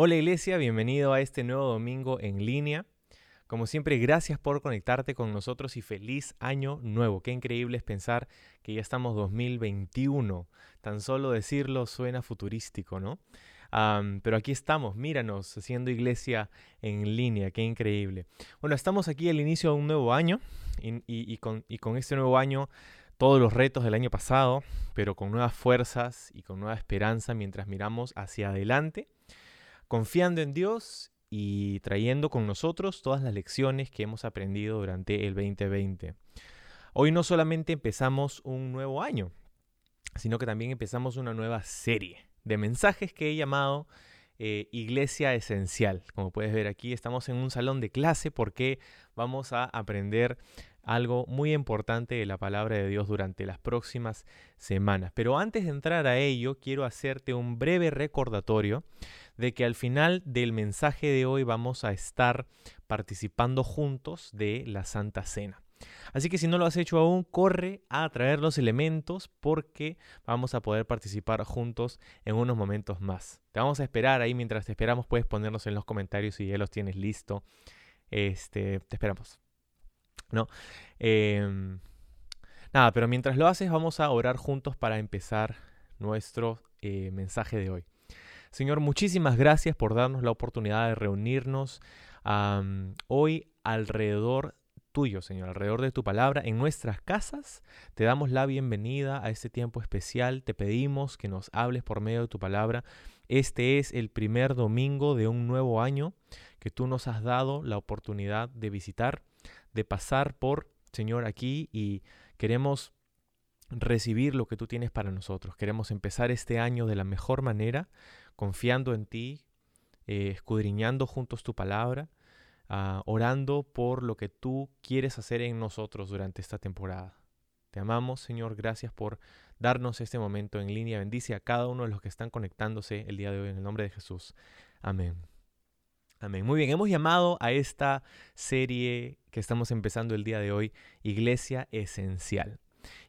Hola iglesia, bienvenido a este nuevo domingo en línea. Como siempre, gracias por conectarte con nosotros y feliz año nuevo. Qué increíble es pensar que ya estamos 2021. Tan solo decirlo suena futurístico, ¿no? pero aquí estamos, míranos, haciendo iglesia en línea, qué increíble. Bueno, estamos aquí al inicio de un nuevo año y, con, y con este nuevo año todos los retos del año pasado, pero con nuevas fuerzas y con nueva esperanza mientras miramos hacia adelante, confiando en Dios y trayendo con nosotros todas las lecciones que hemos aprendido durante el 2020. Hoy no solamente empezamos un nuevo año, sino que también empezamos una nueva serie de mensajes que he llamado eh, Iglesia Esencial. Como puedes ver aquí, estamos en un salón de clase porque vamos a aprender algo muy importante de la palabra de Dios durante las próximas semanas. Pero antes de entrar a ello, quiero hacerte un breve recordatorio de que al final del mensaje de hoy vamos a estar participando juntos de la Santa Cena. Así que si no lo has hecho aún, corre a traer los elementos porque vamos a poder participar juntos en unos momentos más. Te vamos a esperar ahí mientras te esperamos, puedes ponernos en los comentarios si ya los tienes listo. Este, te esperamos. ¿No? Em, nada, pero mientras lo haces, vamos a orar juntos para empezar nuestro eh, mensaje de hoy. Señor, muchísimas gracias por darnos la oportunidad de reunirnos hoy alrededor tuyo, Señor, alrededor de tu palabra, en nuestras casas. Te damos la bienvenida a este tiempo especial. Te pedimos que nos hables por medio de tu palabra. Este es el primer domingo de un nuevo año que tú nos has dado la oportunidad de visitar, de pasar por, Señor, aquí y queremos recibir lo que tú tienes para nosotros. Queremos empezar este año de la mejor manera, confiando en ti, eh, escudriñando juntos tu palabra Ah, orando por lo que tú quieres hacer en nosotros durante esta temporada. Te amamos, Señor, gracias por darnos este momento en línea. Bendice a cada uno de los que están conectándose el día de hoy en el nombre de Jesús. Amén. Amén. Muy bien, hemos llamado a esta serie que estamos empezando el día de hoy, Iglesia Esencial.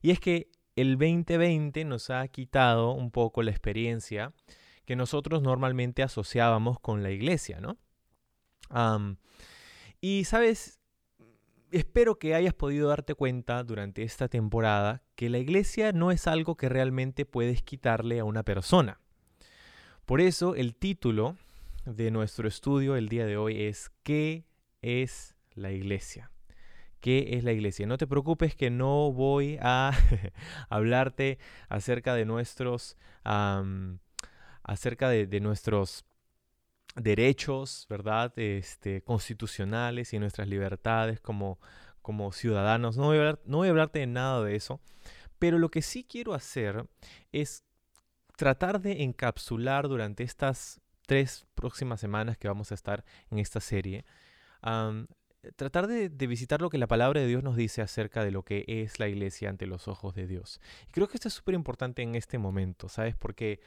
Y es que el 2020 nos ha quitado un poco la experiencia que nosotros normalmente asociábamos con la iglesia, ¿no? Y sabes, espero que hayas podido darte cuenta durante esta temporada que la iglesia no es algo que realmente puedes quitarle a una persona. Por eso el título de nuestro estudio el día de hoy es ¿Qué es la iglesia? ¿Qué es la iglesia? No te preocupes que no voy a hablarte acerca de nuestros, acerca de nuestros derechos, ¿verdad? Este, constitucionales y nuestras libertades como, como ciudadanos. No voy, a no voy a hablarte de nada de eso, pero lo que sí quiero hacer es tratar de encapsular durante estas tres próximas semanas que vamos a estar en esta serie, tratar de, visitar lo que la palabra de Dios nos dice acerca de lo que es la iglesia ante los ojos de Dios. Creo que esto es súper importante en este momento, ¿sabes? Porque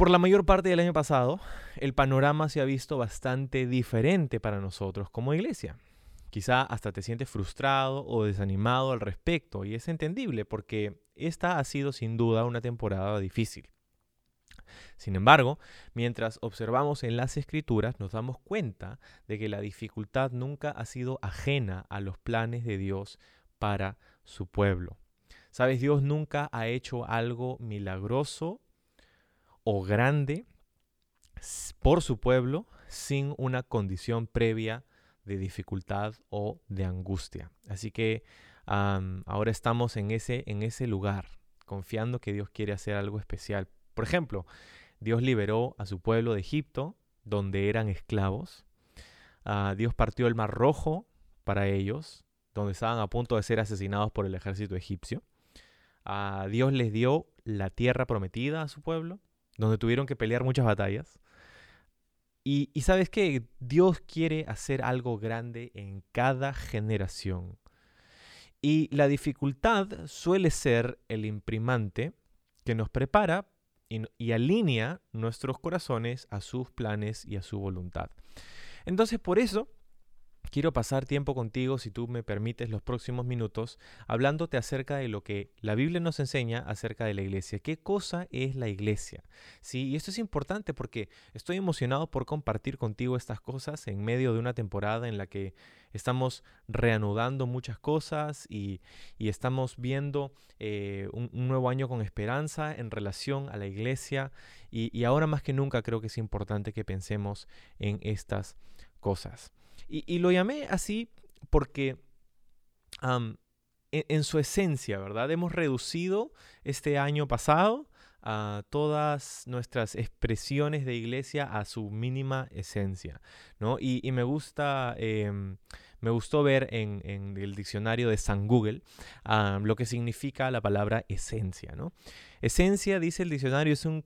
por la mayor parte del año pasado, el panorama se ha visto bastante diferente para nosotros como iglesia. Quizá hasta te sientes frustrado o desanimado al respecto, y es entendible porque esta ha sido sin duda una temporada difícil. Sin embargo, mientras observamos en las escrituras, nos damos cuenta de que la dificultad nunca ha sido ajena a los planes de Dios para su pueblo. Sabes, Dios nunca ha hecho algo milagroso o grande por su pueblo sin una condición previa de dificultad o de angustia. Así que ahora estamos en ese, en ese lugar, confiando que Dios quiere hacer algo especial. Por ejemplo, Dios liberó a su pueblo de Egipto, donde eran esclavos. Ah, Dios partió el mar rojo para ellos, donde estaban a punto de ser asesinados por el ejército egipcio. Ah, Dios les dio la tierra prometida a su pueblo donde tuvieron que pelear muchas batallas. Y, sabes que Dios quiere hacer algo grande en cada generación. Y la dificultad suele ser el imprimante que nos prepara y, y, alinea nuestros corazones a sus planes y a su voluntad. Entonces, por eso quiero pasar tiempo contigo, si tú me permites, los próximos minutos, hablándote acerca de lo que la Biblia nos enseña acerca de la iglesia. ¿Qué cosa es la iglesia? Sí, y esto es importante porque estoy emocionado por compartir contigo estas cosas en medio de una temporada en la que estamos reanudando muchas cosas y, estamos viendo eh, un, nuevo año con esperanza en relación a la iglesia. Y, y ahora más que nunca creo que es importante que pensemos en estas cosas. Y, lo llamé así porque en, su esencia, ¿verdad? Hemos reducido este año pasado a todas nuestras expresiones de iglesia a su mínima esencia, ¿no? Y, me gusta... Em, me gustó ver en, el diccionario de San Google lo que significa la palabra esencia. ¿no? Esencia, dice el diccionario, es un,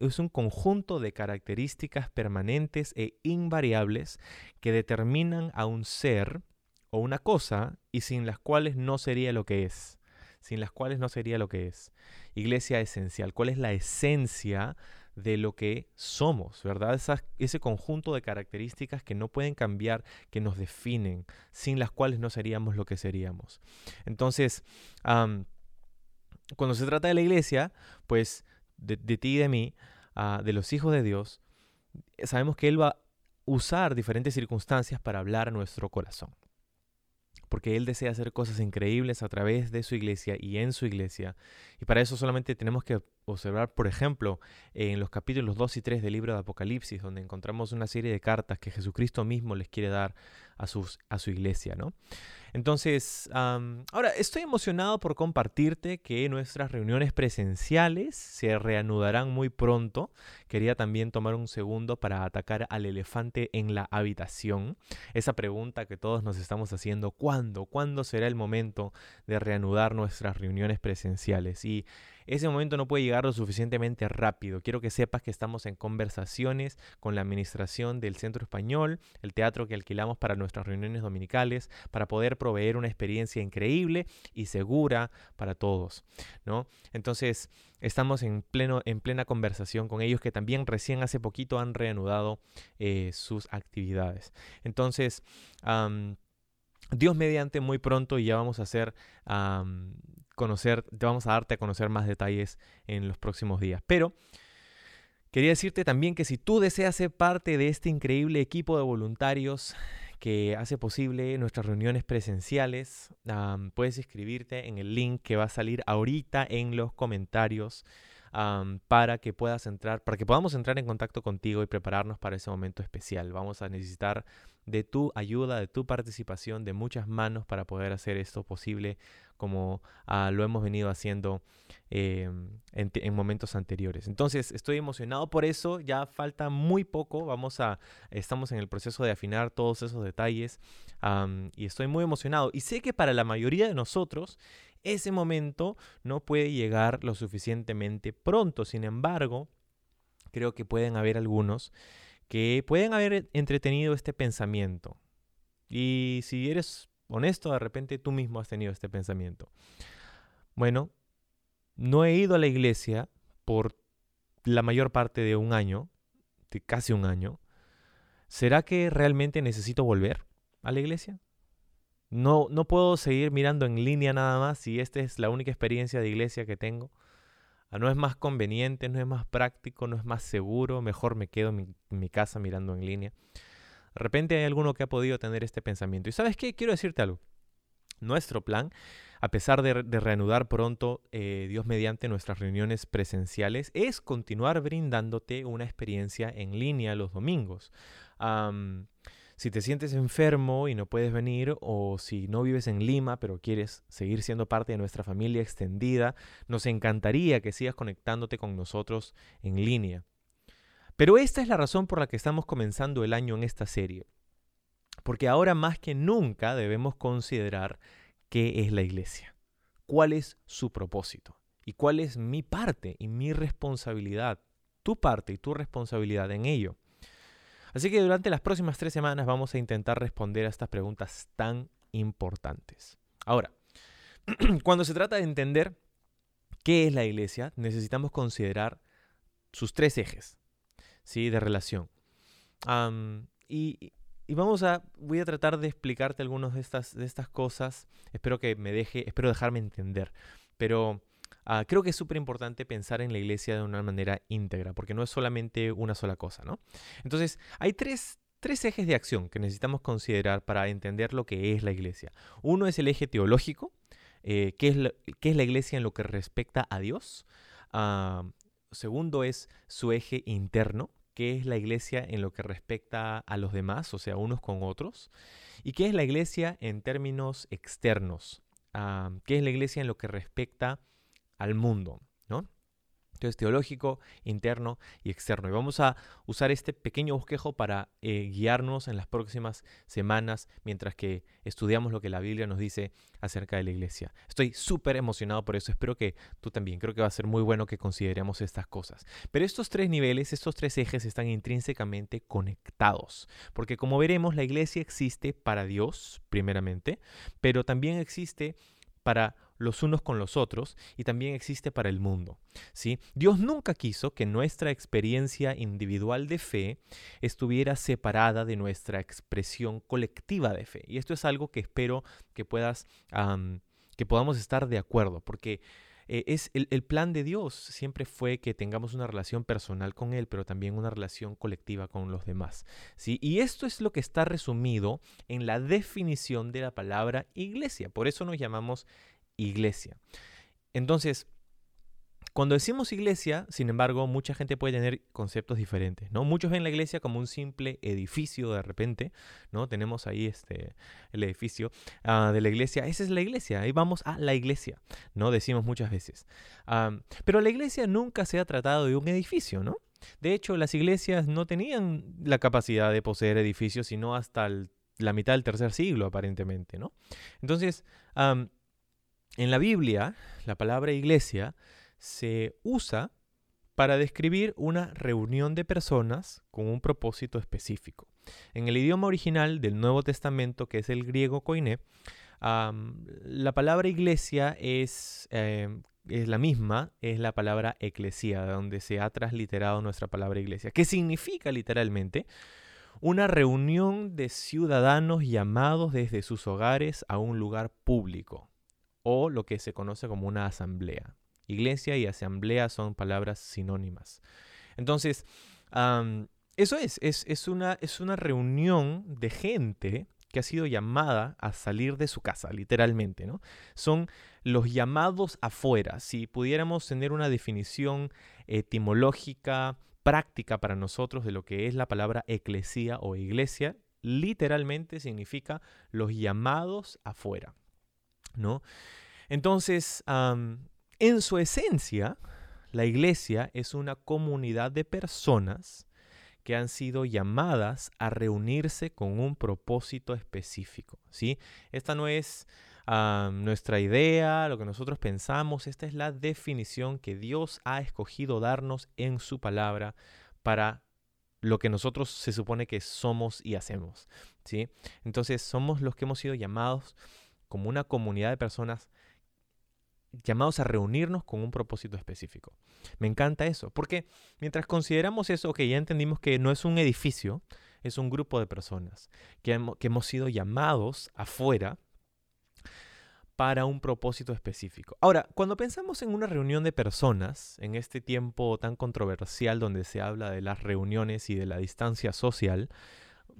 es un conjunto de características permanentes e invariables que determinan a un ser o una cosa y sin las cuales no sería lo que es. Sin las cuales no sería lo que es. Iglesia esencial. ¿Cuál es la esencia de lo que somos, ¿verdad? ese conjunto de características que no pueden cambiar, que nos definen, sin las cuales no seríamos lo que seríamos. Entonces, cuando se trata de la iglesia, pues de, ti y de mí, ah, de los hijos de Dios, sabemos que Él va a usar diferentes circunstancias para hablar a nuestro corazón porque Él desea hacer cosas increíbles a través de su iglesia y en su iglesia. Y para eso solamente tenemos que observar, por ejemplo, en los capítulos 2 y 3 del libro de Apocalipsis, donde encontramos una serie de cartas que Jesucristo mismo les quiere dar a, a su iglesia, ¿no? Entonces, ahora estoy emocionado por compartirte que nuestras reuniones presenciales se reanudarán muy pronto. Quería también tomar un segundo para atacar al elefante en la habitación. Esa pregunta que todos nos estamos haciendo, ¿cuándo? ¿Cuándo será el momento de reanudar nuestras reuniones presenciales? Y ese momento no puede llegar lo suficientemente rápido. Quiero que sepas que estamos en conversaciones con la administración del Centro Español, el teatro que alquilamos para nuestras reuniones dominicales, para poder proveer una experiencia increíble y segura para todos, ¿no? Entonces, estamos en, pleno, en plena conversación con ellos que también recién hace poquito han reanudado eh, sus actividades. Entonces, Dios mediante muy pronto y ya vamos a hacer conocer, te vamos a darte a conocer más detalles en los próximos días. Pero quería decirte también que si tú deseas ser parte de este increíble equipo de voluntarios que hace posible nuestras reuniones presenciales, puedes inscribirte en el link que va a salir ahorita en los comentarios para que puedas entrar, para que podamos entrar en contacto contigo y prepararnos para ese momento especial. Vamos a necesitar de tu ayuda, de tu participación, de muchas manos para poder hacer esto posible como ah, lo hemos venido haciendo em, en, momentos anteriores. Entonces estoy emocionado por eso, ya falta muy poco, vamos a, estamos en el proceso de afinar todos esos detalles y estoy muy emocionado. Y sé que para la mayoría de nosotros ese momento no puede llegar lo suficientemente pronto, sin embargo, creo que pueden haber algunos que pueden haber entretenido este pensamiento. Y si eres honesto, de repente tú mismo has tenido este pensamiento. Bueno, no he ido a la iglesia por la mayor parte de un año, de casi un año. ¿Será que realmente necesito volver a la iglesia? No, no puedo seguir mirando en línea nada más si esta es la única experiencia de iglesia que tengo. No es más conveniente, no es más práctico, no es más seguro, mejor me quedo en mi, casa mirando en línea. De repente hay alguno que ha podido tener este pensamiento. Y sabes qué, quiero decirte algo. Nuestro plan, a pesar de, reanudar pronto, eh, Dios mediante nuestras reuniones presenciales, es continuar brindándote una experiencia en línea los domingos. Si te sientes enfermo y no puedes venir o si no vives en Lima pero quieres seguir siendo parte de nuestra familia extendida, nos encantaría que sigas conectándote con nosotros en línea. Pero esta es la razón por la que estamos comenzando el año en esta serie. Porque ahora más que nunca debemos considerar qué es la iglesia, cuál es su propósito y cuál es mi parte y mi responsabilidad, tu parte y tu responsabilidad en ello. Así que durante las próximas tres semanas vamos a intentar responder a estas preguntas tan importantes. Ahora, cuando se trata de entender qué es la iglesia, necesitamos considerar sus tres ejes ¿sí? de relación. y, y vamos a, voy a tratar de explicarte algunas de estas, de estas cosas. Espero que me deje, espero dejarme entender. Pero ah, creo que es súper importante pensar en la iglesia de una manera íntegra, porque no es solamente una sola cosa, ¿no? Entonces, hay tres, tres ejes de acción que necesitamos considerar para entender lo que es la iglesia. Uno es el eje teológico, eh, ¿qué, es la, es la, iglesia en lo que respecta a Dios. Ah, segundo es su eje interno, qué es la iglesia en lo que respecta a los demás, o sea, unos con otros, y qué es la iglesia en términos externos, ah, qué es la iglesia en lo que respecta al mundo, ¿no? Entonces, teológico, interno y externo. Y vamos a usar este pequeño bosquejo para eh, guiarnos en las próximas semanas mientras que estudiamos lo que la Biblia nos dice acerca de la iglesia. Estoy súper emocionado por eso. Espero que tú también. Creo que va a ser muy bueno que consideremos estas cosas. Pero estos tres niveles, estos tres ejes están intrínsecamente conectados. Porque como veremos, la iglesia existe para Dios, primeramente, pero también existe para los unos con los otros y también existe para el mundo. ¿sí? Dios nunca quiso que nuestra experiencia individual de fe estuviera separada de nuestra expresión colectiva de fe. Y esto es algo que espero que puedas, que podamos estar de acuerdo, porque eh, es el, el, plan de Dios siempre fue que tengamos una relación personal con Él, pero también una relación colectiva con los demás. ¿sí? Y esto es lo que está resumido en la definición de la palabra iglesia. Por eso nos llamamos iglesia. Entonces, cuando decimos iglesia, sin embargo, mucha gente puede tener conceptos diferentes, ¿no? Muchos ven la iglesia como un simple edificio de repente, ¿no? Tenemos ahí este, el edificio ah, de la iglesia. Esa es la iglesia, ahí vamos a la iglesia, ¿no? Decimos muchas veces. pero la iglesia nunca se ha tratado de un edificio, ¿no? De hecho, las iglesias no tenían la capacidad de poseer edificios, sino hasta la mitad del tercer siglo, aparentemente, ¿no? Entonces, en la Biblia, la palabra iglesia se usa para describir una reunión de personas con un propósito específico. En el idioma original del Nuevo Testamento, que es el griego koiné, la palabra iglesia es, em, es, la misma, es la palabra eclesia, de donde se ha transliterado nuestra palabra iglesia, que significa literalmente una reunión de ciudadanos llamados desde sus hogares a un lugar público o lo que se conoce como una asamblea. Iglesia y asamblea son palabras sinónimas. Entonces, eso es, es, una, es una reunión de gente que ha sido llamada a salir de su casa, literalmente, ¿no? Son los llamados afuera. Si pudiéramos tener una definición etimológica, práctica para nosotros de lo que es la palabra eclesía o iglesia, literalmente significa los llamados afuera, ¿no? Entonces, en su esencia, la iglesia es una comunidad de personas que han sido llamadas a reunirse con un propósito específico. ¿sí? Esta no es nuestra idea, lo que nosotros pensamos, esta es la definición que Dios ha escogido darnos en su palabra para lo que nosotros se supone que somos y hacemos. ¿sí? Entonces somos los que hemos sido llamados como una comunidad de personas llamados a reunirnos con un propósito específico. Me encanta eso, porque mientras consideramos eso, que ya entendimos que no es un edificio, es un grupo de personas que, hemos, sido llamados afuera para un propósito específico. Ahora, cuando pensamos en una reunión de personas, en este tiempo tan controversial donde se habla de las reuniones y de la distancia social,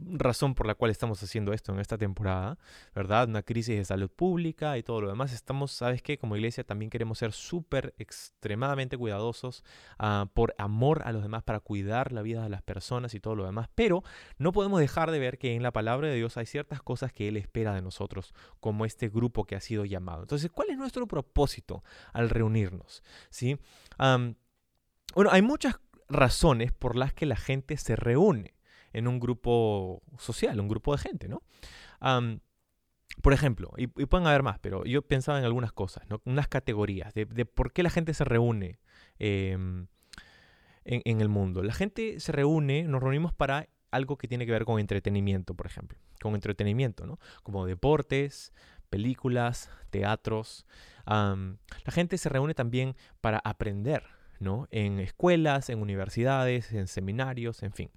razón por la cual estamos haciendo esto en esta temporada, ¿verdad? Una crisis de salud pública y todo lo demás. Estamos, ¿sabes qué? Como iglesia también queremos ser súper, extremadamente cuidadosos ah, por amor a los demás, para cuidar la vida de las personas y todo lo demás. Pero no podemos dejar de ver que en la palabra de Dios hay ciertas cosas que Él espera de nosotros, como este grupo que ha sido llamado. Entonces, ¿cuál es nuestro propósito al reunirnos? ¿Sí? bueno, hay muchas razones por las que la gente se reúne en un grupo social, un grupo de gente, ¿no? por ejemplo, y, pueden haber más, pero yo pensaba en algunas cosas, ¿no? Unas categorías de, por qué la gente se reúne em, en, el mundo. La gente se reúne, nos reunimos para algo que tiene que ver con entretenimiento, por ejemplo. Con entretenimiento, ¿no? Como deportes, películas, teatros. la gente se reúne también para aprender, ¿no? En escuelas, en universidades, en seminarios, en fin.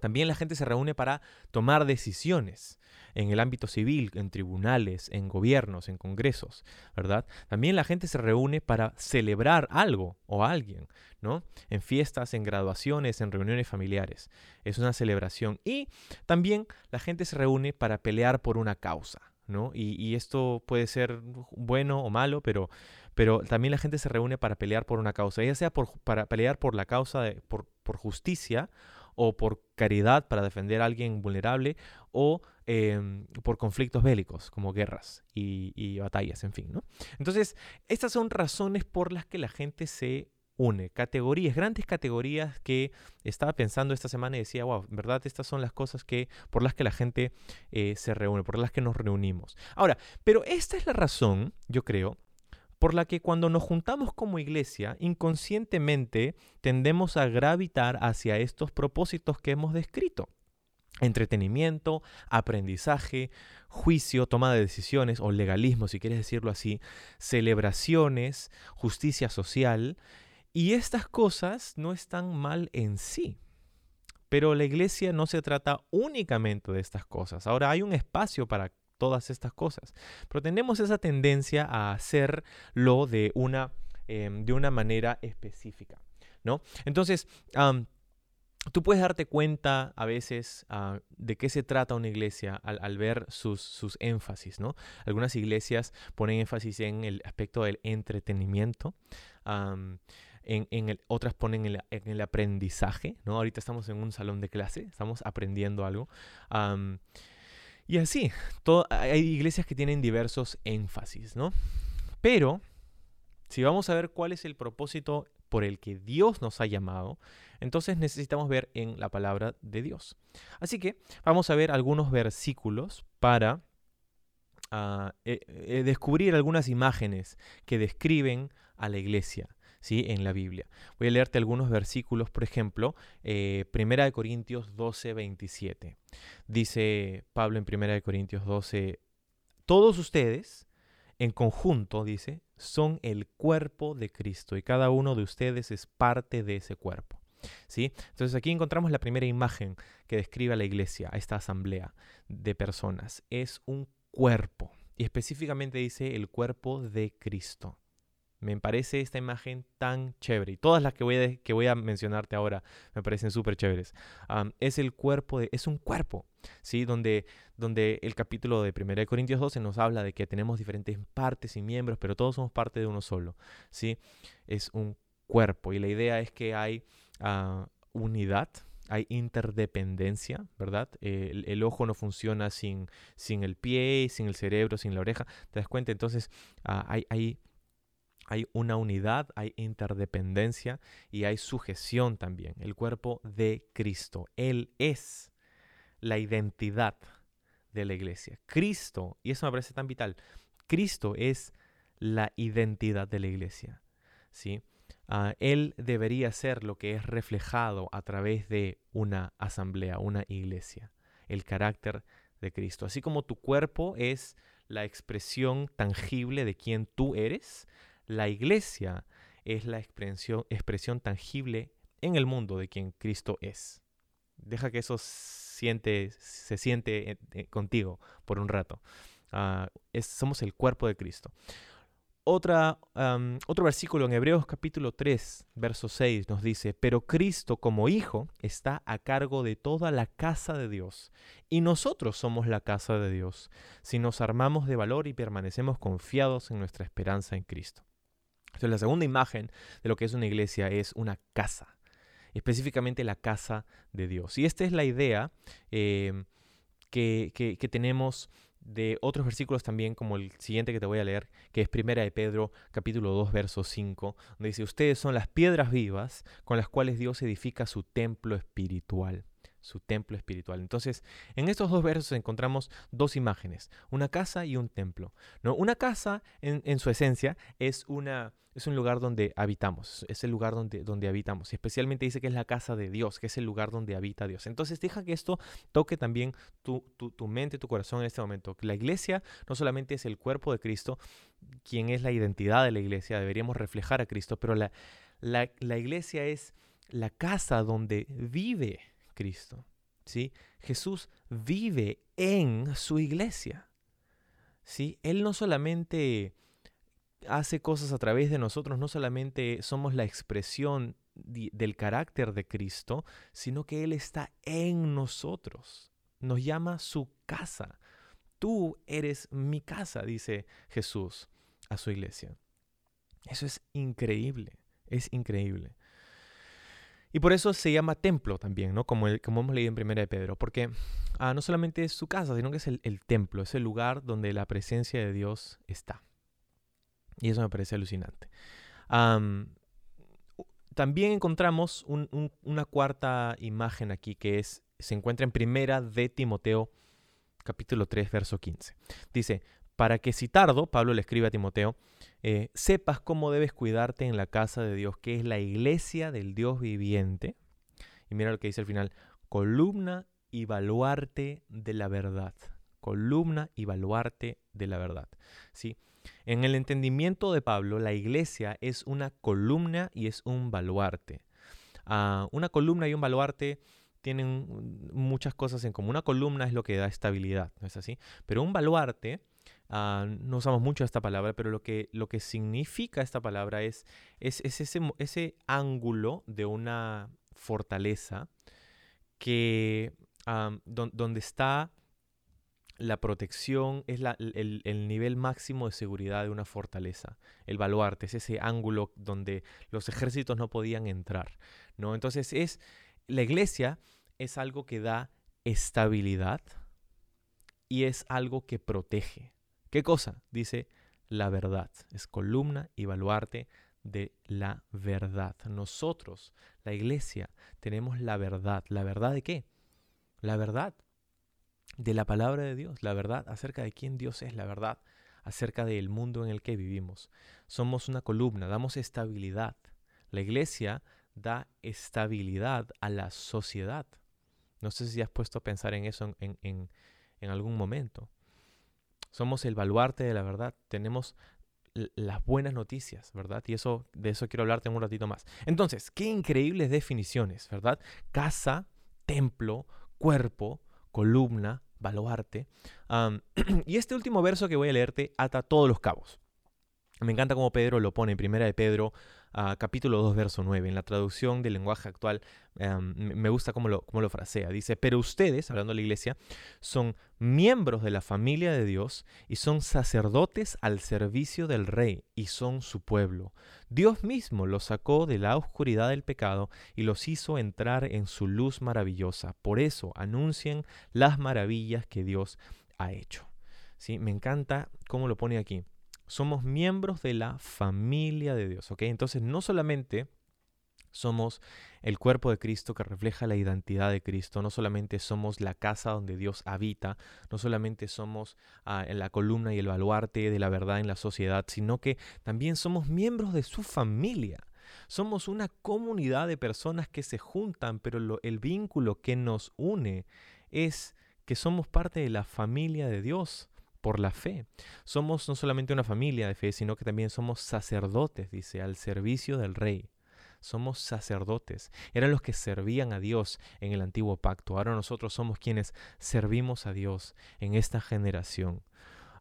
También la gente se reúne para tomar decisiones en el ámbito civil, en tribunales, en gobiernos, en congresos, ¿verdad? También la gente se reúne para celebrar algo o alguien, ¿no? En fiestas, en graduaciones, en reuniones familiares. Es una celebración. Y también la gente se reúne para pelear por una causa, ¿no? Y, esto puede ser bueno o malo, pero, pero también la gente se reúne para pelear por una causa, ya sea por, para pelear por la causa, de, por, por justicia o por caridad para defender a alguien vulnerable o em, por conflictos bélicos como guerras y, batallas, en fin, ¿no? Entonces, estas son razones por las que la gente se une, categorías, grandes categorías que estaba pensando esta semana y decía, wow, ¿verdad? Estas son las cosas que, por las que la gente eh, se reúne, por las que nos reunimos. Ahora, pero esta es la razón, yo creo, por la que cuando nos juntamos como iglesia, inconscientemente tendemos a gravitar hacia estos propósitos que hemos descrito. Entretenimiento, aprendizaje, juicio, toma de decisiones o legalismo, si quieres decirlo así, celebraciones, justicia social. Y estas cosas no están mal en sí. Pero la iglesia no se trata únicamente de estas cosas. Ahora hay un espacio para todas estas cosas. Pero tenemos esa tendencia a hacerlo de una, em, de una manera específica, ¿no? Entonces, tú puedes darte cuenta a veces ah, de qué se trata una iglesia al, ver sus, sus, énfasis, ¿no? Algunas iglesias ponen énfasis en el aspecto del entretenimiento. en, el, otras ponen en, en, el aprendizaje, ¿no? Ahorita estamos en un salón de clase, estamos aprendiendo algo. Y así, hay iglesias que tienen diversos énfasis, ¿no? Pero, si vamos a ver cuál es el propósito por el que Dios nos ha llamado, entonces necesitamos ver en la palabra de Dios. Así que vamos a ver algunos versículos para ah, eh, eh, descubrir algunas imágenes que describen a la iglesia. ¿Sí? en la Biblia. Voy a leerte algunos versículos, por ejemplo, eh, Primera de Corintios 12, 27. Dice Pablo en Primera de Corintios 12, todos ustedes, en conjunto, dice, son el cuerpo de Cristo y cada uno de ustedes es parte de ese cuerpo. ¿Sí? Entonces aquí encontramos la primera imagen que describe a la iglesia, a esta asamblea de personas. Es un cuerpo y específicamente dice el cuerpo de Cristo. Me parece esta imagen tan chévere. Y todas las que voy a, que voy a mencionarte ahora me parecen súper chéveres. es el cuerpo, de, es un cuerpo, ¿sí? Donde, donde el capítulo de 1 Corintios 12 nos habla de que tenemos diferentes partes y miembros, pero todos somos parte de uno solo, ¿sí? Es un cuerpo. Y la idea es que hay ah, unidad, hay interdependencia, ¿verdad? el, ojo no funciona sin, sin el pie, sin el cerebro, sin la oreja. ¿Te das cuenta? Entonces ah, hay, hay hay una unidad, hay interdependencia y hay sujeción también. El cuerpo de Cristo. Él es la identidad de la iglesia. Cristo, y eso me parece tan vital, Cristo es la identidad de la iglesia. ¿sí? Ah, él debería ser lo que es reflejado a través de una asamblea, una iglesia, el carácter de Cristo. Así como tu cuerpo es la expresión tangible de quien tú eres, la iglesia es la expresión, tangible en el mundo de quien Cristo es. Deja que eso siente, se siente contigo por un rato. Ah, somos el cuerpo de Cristo. Otro versículo en Hebreos capítulo 3, verso 6 nos dice, pero Cristo como Hijo está a cargo de toda la casa de Dios y nosotros somos la casa de Dios si nos armamos de valor y permanecemos confiados en nuestra esperanza en Cristo. Entonces la segunda imagen de lo que es una iglesia es una casa, específicamente la casa de Dios. Y esta es la idea que, que, tenemos de otros versículos también, como el siguiente que te voy a leer, que es Primera de Pedro, capítulo 2, verso 5, donde dice, ustedes son las piedras vivas con las cuales Dios edifica su templo espiritual su templo espiritual. Entonces, en estos dos versos encontramos dos imágenes, una casa y un templo. ¿no? Una casa, en, su esencia, es, una, es un lugar donde habitamos, es el lugar donde, donde habitamos. Y especialmente dice que es la casa de Dios, que es el lugar donde habita Dios. Entonces, deja que esto toque también tu, tu, mente, tu corazón en este momento. La iglesia no solamente es el cuerpo de Cristo, quien es la identidad de la iglesia, deberíamos reflejar a Cristo, pero la, la, la iglesia es la casa donde vive Cristo. ¿sí? Jesús vive en su iglesia. ¿sí? Él no solamente hace cosas a través de nosotros, no solamente somos la expresión del carácter de Cristo, sino que Él está en nosotros. Nos llama su casa. Tú eres mi casa, dice Jesús a su iglesia. Eso es increíble, es increíble. Y por eso se llama templo también, ¿no? Como, como hemos leído en Primera de Pedro, porque ah, no solamente es su casa, sino que es el, templo, es el lugar donde la presencia de Dios está. Y eso me parece alucinante. también encontramos una cuarta imagen aquí que es, se encuentra en Primera de Timoteo, capítulo 3, verso 15. Dice, para que si tardo, Pablo le escribe a Timoteo, eh, sepas cómo debes cuidarte en la casa de Dios, que es la iglesia del Dios viviente. Y mira lo que dice al final, columna y baluarte de la verdad. Columna y baluarte de la verdad. ¿Sí? En el entendimiento de Pablo, la iglesia es una columna y es un baluarte. Ah, una columna y un baluarte tienen muchas cosas en común. Una columna es lo que da estabilidad, ¿no es así? Pero un baluarte Ah, no usamos mucho esta palabra, pero lo que, lo que significa esta palabra es, es, ese, ese, ángulo de una fortaleza que donde está la protección, es el, el, nivel máximo de seguridad de una fortaleza. El baluarte es ese ángulo donde los ejércitos no podían entrar. ¿no? Entonces es, la iglesia es algo que da estabilidad y es algo que protege. ¿Qué cosa? Dice la verdad. Es columna y baluarte de la verdad. Nosotros, la iglesia, tenemos la verdad. ¿La verdad de qué? La verdad de la palabra de Dios, la verdad acerca de quién Dios es, la verdad acerca del mundo en el que vivimos. Somos una columna, damos estabilidad. La iglesia da estabilidad a la sociedad. No sé si has puesto a pensar en eso en, en algún momento. Somos el baluarte de la verdad. Tenemos las buenas noticias, ¿verdad? Y eso, de eso quiero hablarte un ratito más. Entonces, qué increíbles definiciones, ¿verdad? Casa, templo, cuerpo, columna, baluarte. y este último verso que voy a leerte ata todos los cabos. Me encanta cómo Pedro lo pone en primera de Pedro capítulo 2, verso 9. En la traducción del lenguaje actual em, me gusta cómo lo, cómo lo frasea. Dice, pero ustedes, hablando de la iglesia, son miembros de la familia de Dios y son sacerdotes al servicio del rey y son su pueblo. Dios mismo los sacó de la oscuridad del pecado y los hizo entrar en su luz maravillosa. Por eso anuncien las maravillas que Dios ha hecho. ¿Sí? Me encanta cómo lo pone aquí somos miembros de la familia de Dios, ¿ok? Entonces no solamente somos el cuerpo de Cristo que refleja la identidad de Cristo, no solamente somos la casa donde Dios habita, no solamente somos ah, la columna y el baluarte de la verdad en la sociedad, sino que también somos miembros de su familia. Somos una comunidad de personas que se juntan, pero el vínculo que nos une es que somos parte de la familia de Dios por la fe. Somos no solamente una familia de fe, sino que también somos sacerdotes, dice, al servicio del rey. Somos sacerdotes. Eran los que servían a Dios en el antiguo pacto. Ahora nosotros somos quienes servimos a Dios en esta generación.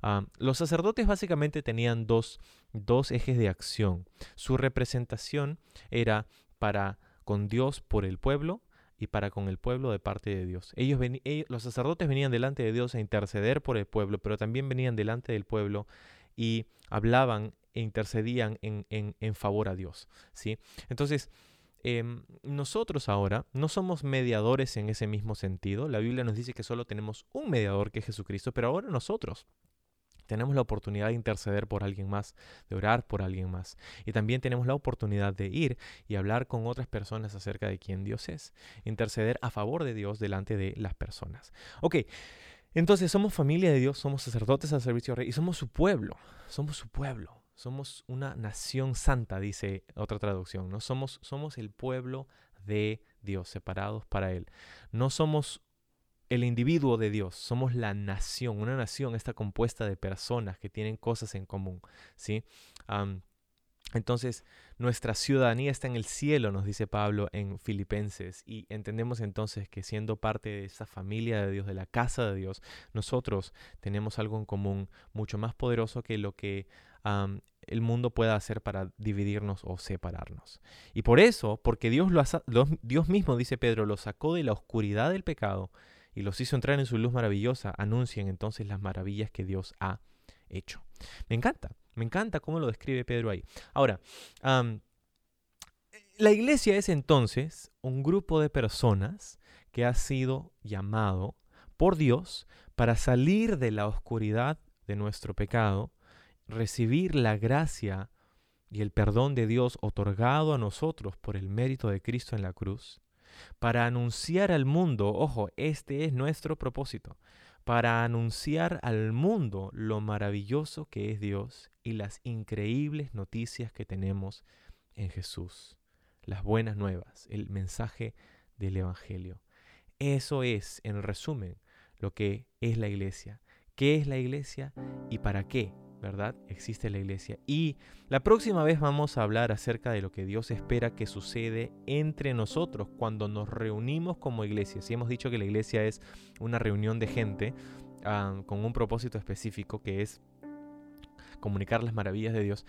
Ah, los sacerdotes básicamente tenían dos, dos ejes de acción. Su representación era para con Dios por el pueblo y para con el pueblo de parte de Dios. Ellos, los sacerdotes venían delante de Dios a interceder por el pueblo, pero también venían delante del pueblo y hablaban e intercedían en, en, favor a Dios. ¿sí? Entonces, em, nosotros ahora no somos mediadores en ese mismo sentido. La Biblia nos dice que solo tenemos un mediador que es Jesucristo, pero ahora nosotros tenemos la oportunidad de interceder por alguien más, de orar por alguien más. Y también tenemos la oportunidad de ir y hablar con otras personas acerca de quién Dios es. Interceder a favor de Dios delante de las personas. Ok, entonces somos familia de Dios, somos sacerdotes al servicio del rey y somos su pueblo. Somos su pueblo. Somos una nación santa, dice otra traducción. ¿no? Somos, somos el pueblo de Dios, separados para Él. No somos el individuo de Dios, somos la nación. Una nación está compuesta de personas que tienen cosas en común, ¿sí? Entonces, nuestra ciudadanía está en el cielo, nos dice Pablo en Filipenses, y entendemos entonces que siendo parte de esa familia de Dios, de la casa de Dios, nosotros tenemos algo en común mucho más poderoso que lo que el mundo pueda hacer para dividirnos o separarnos. Y por eso, porque Dios, lo Dios mismo, dice Pedro, lo sacó de la oscuridad del pecado y los hizo entrar en su luz maravillosa, anuncien entonces las maravillas que Dios ha hecho. Me encanta, me encanta cómo lo describe Pedro ahí. Ahora, la iglesia es entonces un grupo de personas que ha sido llamado por Dios para salir de la oscuridad de nuestro pecado recibir la gracia y el perdón de Dios otorgado a nosotros por el mérito de Cristo en la cruz, para anunciar al mundo, ojo, este es nuestro propósito, para anunciar al mundo lo maravilloso que es Dios y las increíbles noticias que tenemos en Jesús, las buenas nuevas, el mensaje del Evangelio. Eso es, en resumen, lo que es la iglesia. ¿Qué es la iglesia y para qué ¿verdad? Existe la iglesia. Y la próxima vez vamos a hablar acerca de lo que Dios espera que sucede entre nosotros cuando nos reunimos como iglesia. Si hemos dicho que la iglesia es una reunión de gente con un propósito específico que es comunicar las maravillas de Dios.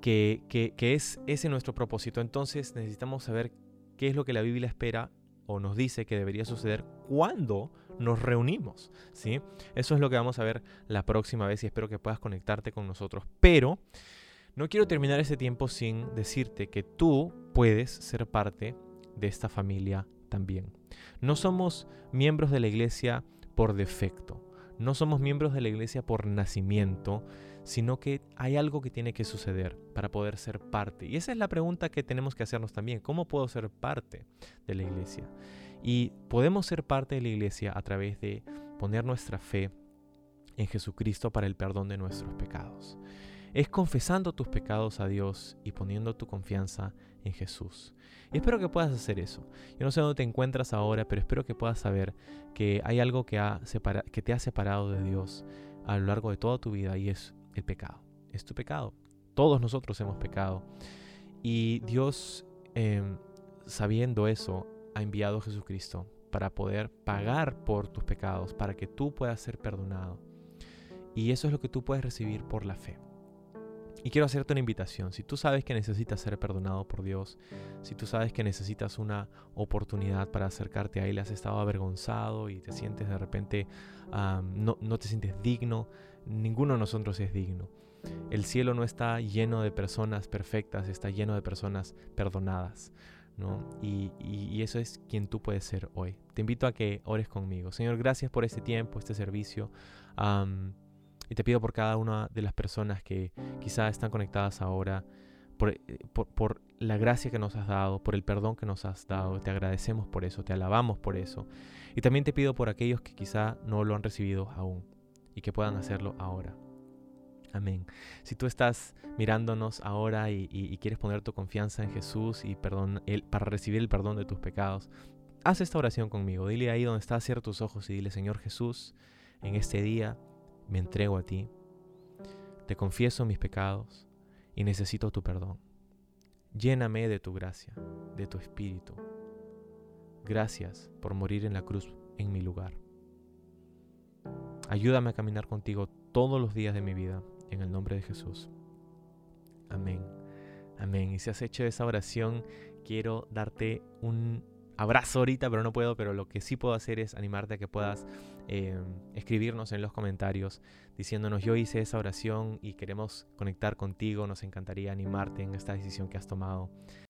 que, que es ese nuestro propósito. Entonces necesitamos saber qué es lo que la Biblia espera o nos dice que debería suceder cuando nos reunimos, ¿sí? Eso es lo que vamos a ver la próxima vez y espero que puedas conectarte con nosotros. Pero no quiero terminar ese tiempo sin decirte que tú puedes ser parte de esta familia también. No somos miembros de la iglesia por defecto. No somos miembros de la iglesia por nacimiento, sino que hay algo que tiene que suceder para poder ser parte. Y esa es la pregunta que tenemos que hacernos también. ¿Cómo puedo ser parte de la iglesia? Y podemos ser parte de la iglesia a través de poner nuestra fe en Jesucristo para el perdón de nuestros pecados. Es confesando tus pecados a Dios y poniendo tu confianza en Jesús. Espero que puedas hacer eso. Yo no sé dónde te encuentras ahora, pero espero que puedas saber que hay algo que, ha que te ha separado de Dios a lo largo de toda tu vida y es el pecado. Es tu pecado. Todos nosotros hemos pecado. Y Dios, em, sabiendo eso, ha enviado a Jesucristo para poder pagar por tus pecados, para que tú puedas ser perdonado. Y eso es lo que tú puedes recibir por la fe. Y quiero hacerte una invitación. Si tú sabes que necesitas ser perdonado por Dios, si tú sabes que necesitas una oportunidad para acercarte a Él, has estado avergonzado y te sientes de repente, no, no te sientes digno, ninguno de nosotros es digno. El cielo no está lleno de personas perfectas, está lleno de personas perdonadas. Y, eso es quien tú puedes ser hoy. Te invito a que ores conmigo. Señor, gracias por este tiempo, este servicio. y te pido por cada una de las personas que quizá están conectadas ahora, por, eh, por, por, la gracia que nos has dado, por el perdón que nos has dado. Te agradecemos por eso, te alabamos por eso. Y también te pido por aquellos que quizá no lo han recibido aún y que puedan hacerlo ahora. Amén. Si tú estás mirándonos ahora y, quieres poner tu confianza en Jesús y perdón, para recibir el perdón de tus pecados, haz esta oración conmigo. Dile ahí donde estás, cierra tus ojos y dile, Señor Jesús, en este día me entrego a ti. Te confieso mis pecados y necesito tu perdón. Lléname de tu gracia, de tu espíritu. Gracias por morir en la cruz en mi lugar. Ayúdame a caminar contigo todos los días de mi vida en el nombre de Jesús. Amén. Amén. Y si has hecho esa oración, quiero darte un abrazo ahorita, pero no puedo, pero lo que sí puedo hacer es animarte a que puedas eh, escribirnos en los comentarios diciéndonos yo hice esa oración y queremos conectar contigo, nos encantaría animarte en esta decisión que has tomado